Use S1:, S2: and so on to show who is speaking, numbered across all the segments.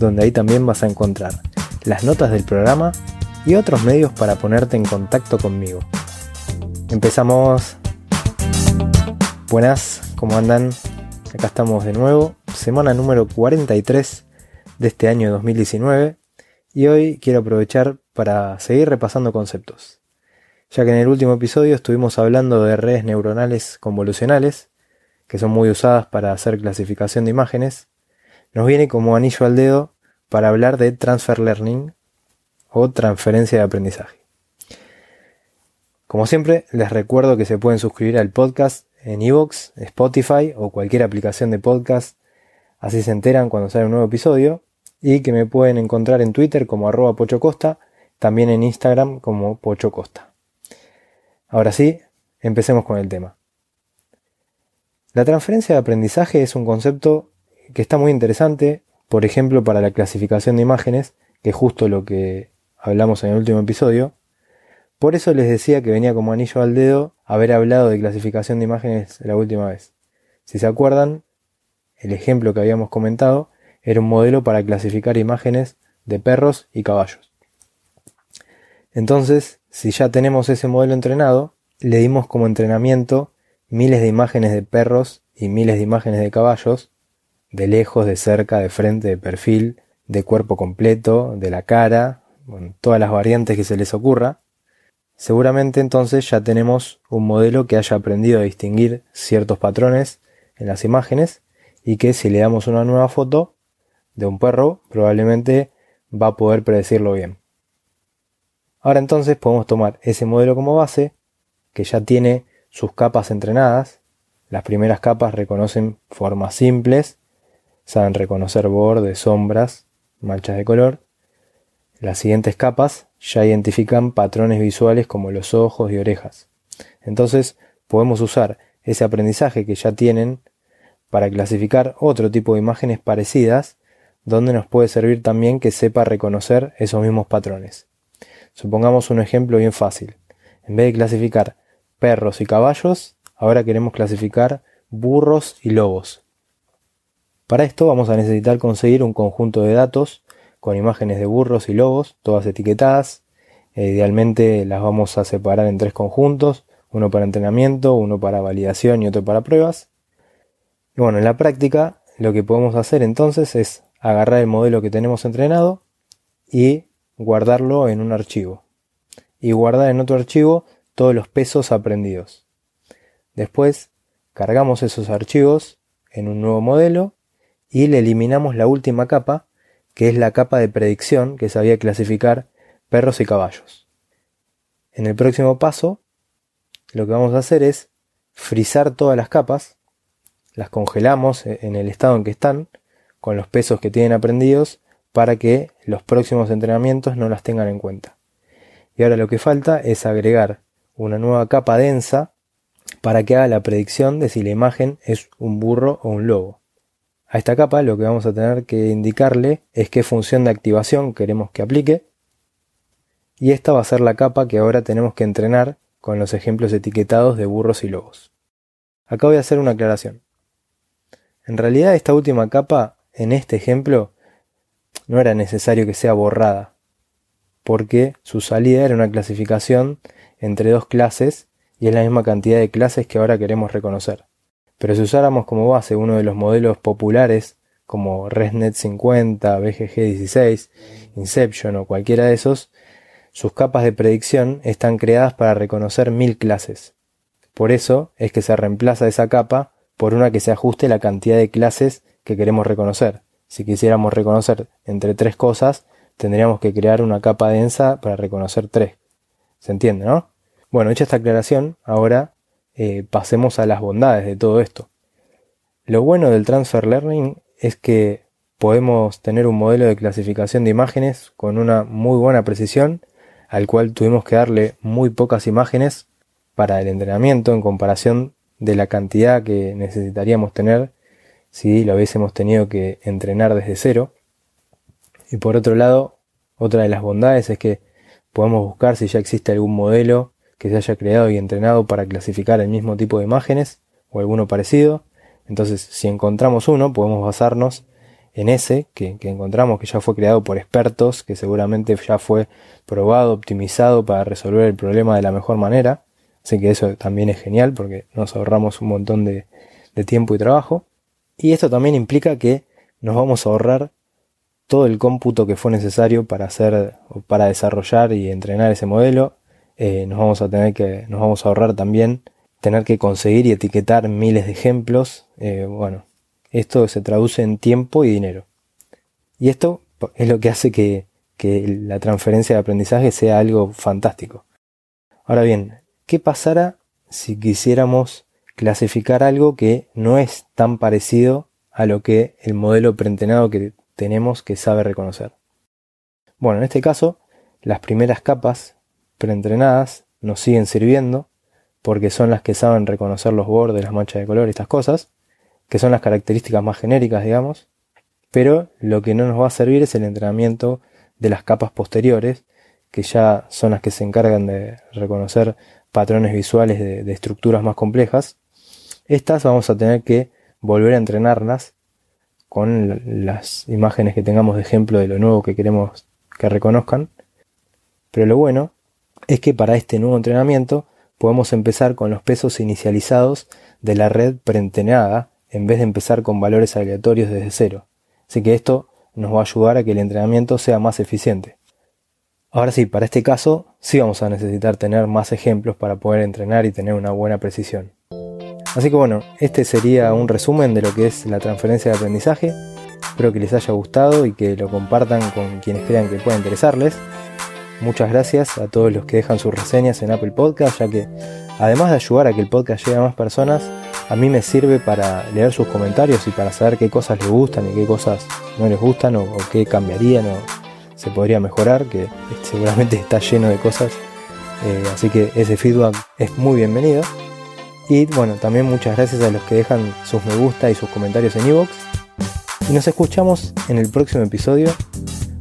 S1: donde ahí también vas a encontrar las notas del programa y otros medios para ponerte en contacto conmigo. Empezamos. Buenas, ¿cómo andan? Acá estamos de nuevo, semana número 43 de este año 2019 y hoy quiero aprovechar para seguir repasando conceptos. Ya que en el último episodio estuvimos hablando de redes neuronales convolucionales, que son muy usadas para hacer clasificación de imágenes, nos viene como anillo al dedo para hablar de transfer learning o transferencia de aprendizaje. Como siempre, les recuerdo que se pueden suscribir al podcast en iVoox, Spotify o cualquier aplicación de podcast, así se enteran cuando sale un nuevo episodio, y que me pueden encontrar en Twitter como arroba pochocosta, también en Instagram como pochocosta. Ahora sí, empecemos con el tema. La transferencia de aprendizaje es un concepto que está muy interesante, por ejemplo, para la clasificación de imágenes, que es justo lo que hablamos en el último episodio. Por eso les decía que venía como anillo al dedo haber hablado de clasificación de imágenes la última vez. Si se acuerdan, el ejemplo que habíamos comentado era un modelo para clasificar imágenes de perros y caballos. Entonces, si ya tenemos ese modelo entrenado, le dimos como entrenamiento miles de imágenes de perros y miles de imágenes de caballos, de lejos, de cerca, de frente, de perfil, de cuerpo completo, de la cara, todas las variantes que se les ocurra. Seguramente entonces ya tenemos un modelo que haya aprendido a distinguir ciertos patrones en las imágenes y que si le damos una nueva foto de un perro probablemente va a poder predecirlo bien. Ahora entonces podemos tomar ese modelo como base que ya tiene sus capas entrenadas. Las primeras capas reconocen formas simples, saben reconocer bordes, sombras, manchas de color. Las siguientes capas ya identifican patrones visuales como los ojos y orejas. Entonces podemos usar ese aprendizaje que ya tienen para clasificar otro tipo de imágenes parecidas donde nos puede servir también que sepa reconocer esos mismos patrones. Supongamos un ejemplo bien fácil. En vez de clasificar perros y caballos, ahora queremos clasificar burros y lobos. Para esto vamos a necesitar conseguir un conjunto de datos con imágenes de burros y lobos, todas etiquetadas. E idealmente las vamos a separar en tres conjuntos, uno para entrenamiento, uno para validación y otro para pruebas. Y bueno, en la práctica lo que podemos hacer entonces es agarrar el modelo que tenemos entrenado y guardarlo en un archivo. Y guardar en otro archivo todos los pesos aprendidos. Después cargamos esos archivos en un nuevo modelo y le eliminamos la última capa, que es la capa de predicción que sabía clasificar perros y caballos. En el próximo paso, lo que vamos a hacer es frizar todas las capas, las congelamos en el estado en que están, con los pesos que tienen aprendidos, para que los próximos entrenamientos no las tengan en cuenta. Y ahora lo que falta es agregar una nueva capa densa para que haga la predicción de si la imagen es un burro o un lobo. A esta capa lo que vamos a tener que indicarle es qué función de activación queremos que aplique y esta va a ser la capa que ahora tenemos que entrenar con los ejemplos etiquetados de burros y lobos. Acá voy a hacer una aclaración. En realidad esta última capa, en este ejemplo, no era necesario que sea borrada, porque su salida era una clasificación entre dos clases y es la misma cantidad de clases que ahora queremos reconocer. Pero si usáramos como base uno de los modelos populares como ResNet 50, BGG 16, Inception o cualquiera de esos, sus capas de predicción están creadas para reconocer mil clases. Por eso es que se reemplaza esa capa por una que se ajuste la cantidad de clases que queremos reconocer. Si quisiéramos reconocer entre tres cosas, tendríamos que crear una capa densa para reconocer tres. ¿Se entiende, no? Bueno, hecha esta aclaración, ahora eh, pasemos a las bondades de todo esto. Lo bueno del transfer learning es que podemos tener un modelo de clasificación de imágenes con una muy buena precisión, al cual tuvimos que darle muy pocas imágenes para el entrenamiento en comparación de la cantidad que necesitaríamos tener si lo hubiésemos tenido que entrenar desde cero. Y por otro lado, otra de las bondades es que podemos buscar si ya existe algún modelo que se haya creado y entrenado para clasificar el mismo tipo de imágenes o alguno parecido. Entonces, si encontramos uno, podemos basarnos en ese que, encontramos que ya fue creado por expertos, que seguramente ya fue probado, optimizado para resolver el problema de la mejor manera. Así que eso también es genial porque nos ahorramos un montón de, de tiempo y trabajo. Y esto también implica que nos vamos a ahorrar todo el cómputo que fue necesario para hacer para desarrollar y entrenar ese modelo. Eh, nos vamos a tener que, nos vamos a ahorrar también tener que conseguir y etiquetar miles de ejemplos. Eh, bueno, esto se traduce en tiempo y dinero. Y esto es lo que hace que, que la transferencia de aprendizaje sea algo fantástico. Ahora bien, ¿qué pasará si quisiéramos clasificar algo que no es tan parecido a lo que el modelo preentrenado que tenemos que sabe reconocer. Bueno, en este caso, las primeras capas preentrenadas nos siguen sirviendo porque son las que saben reconocer los bordes, las manchas de color estas cosas, que son las características más genéricas, digamos, pero lo que no nos va a servir es el entrenamiento de las capas posteriores, que ya son las que se encargan de reconocer patrones visuales de, de estructuras más complejas estas vamos a tener que volver a entrenarlas con las imágenes que tengamos de ejemplo de lo nuevo que queremos que reconozcan. Pero lo bueno es que para este nuevo entrenamiento podemos empezar con los pesos inicializados de la red preentrenada en vez de empezar con valores aleatorios desde cero. Así que esto nos va a ayudar a que el entrenamiento sea más eficiente. Ahora sí, para este caso sí vamos a necesitar tener más ejemplos para poder entrenar y tener una buena precisión. Así que bueno, este sería un resumen de lo que es la transferencia de aprendizaje. Espero que les haya gustado y que lo compartan con quienes crean que pueda interesarles. Muchas gracias a todos los que dejan sus reseñas en Apple Podcast, ya que además de ayudar a que el podcast llegue a más personas, a mí me sirve para leer sus comentarios y para saber qué cosas les gustan y qué cosas no les gustan o, qué cambiarían o se podría mejorar, que seguramente está lleno de cosas. Eh, así que ese feedback es muy bienvenido. Y bueno, también muchas gracias a los que dejan sus me gusta y sus comentarios en iVoox. Y nos escuchamos en el próximo episodio,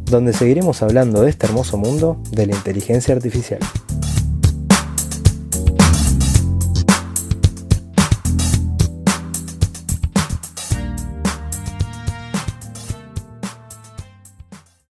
S1: donde seguiremos hablando de este hermoso mundo de la inteligencia artificial.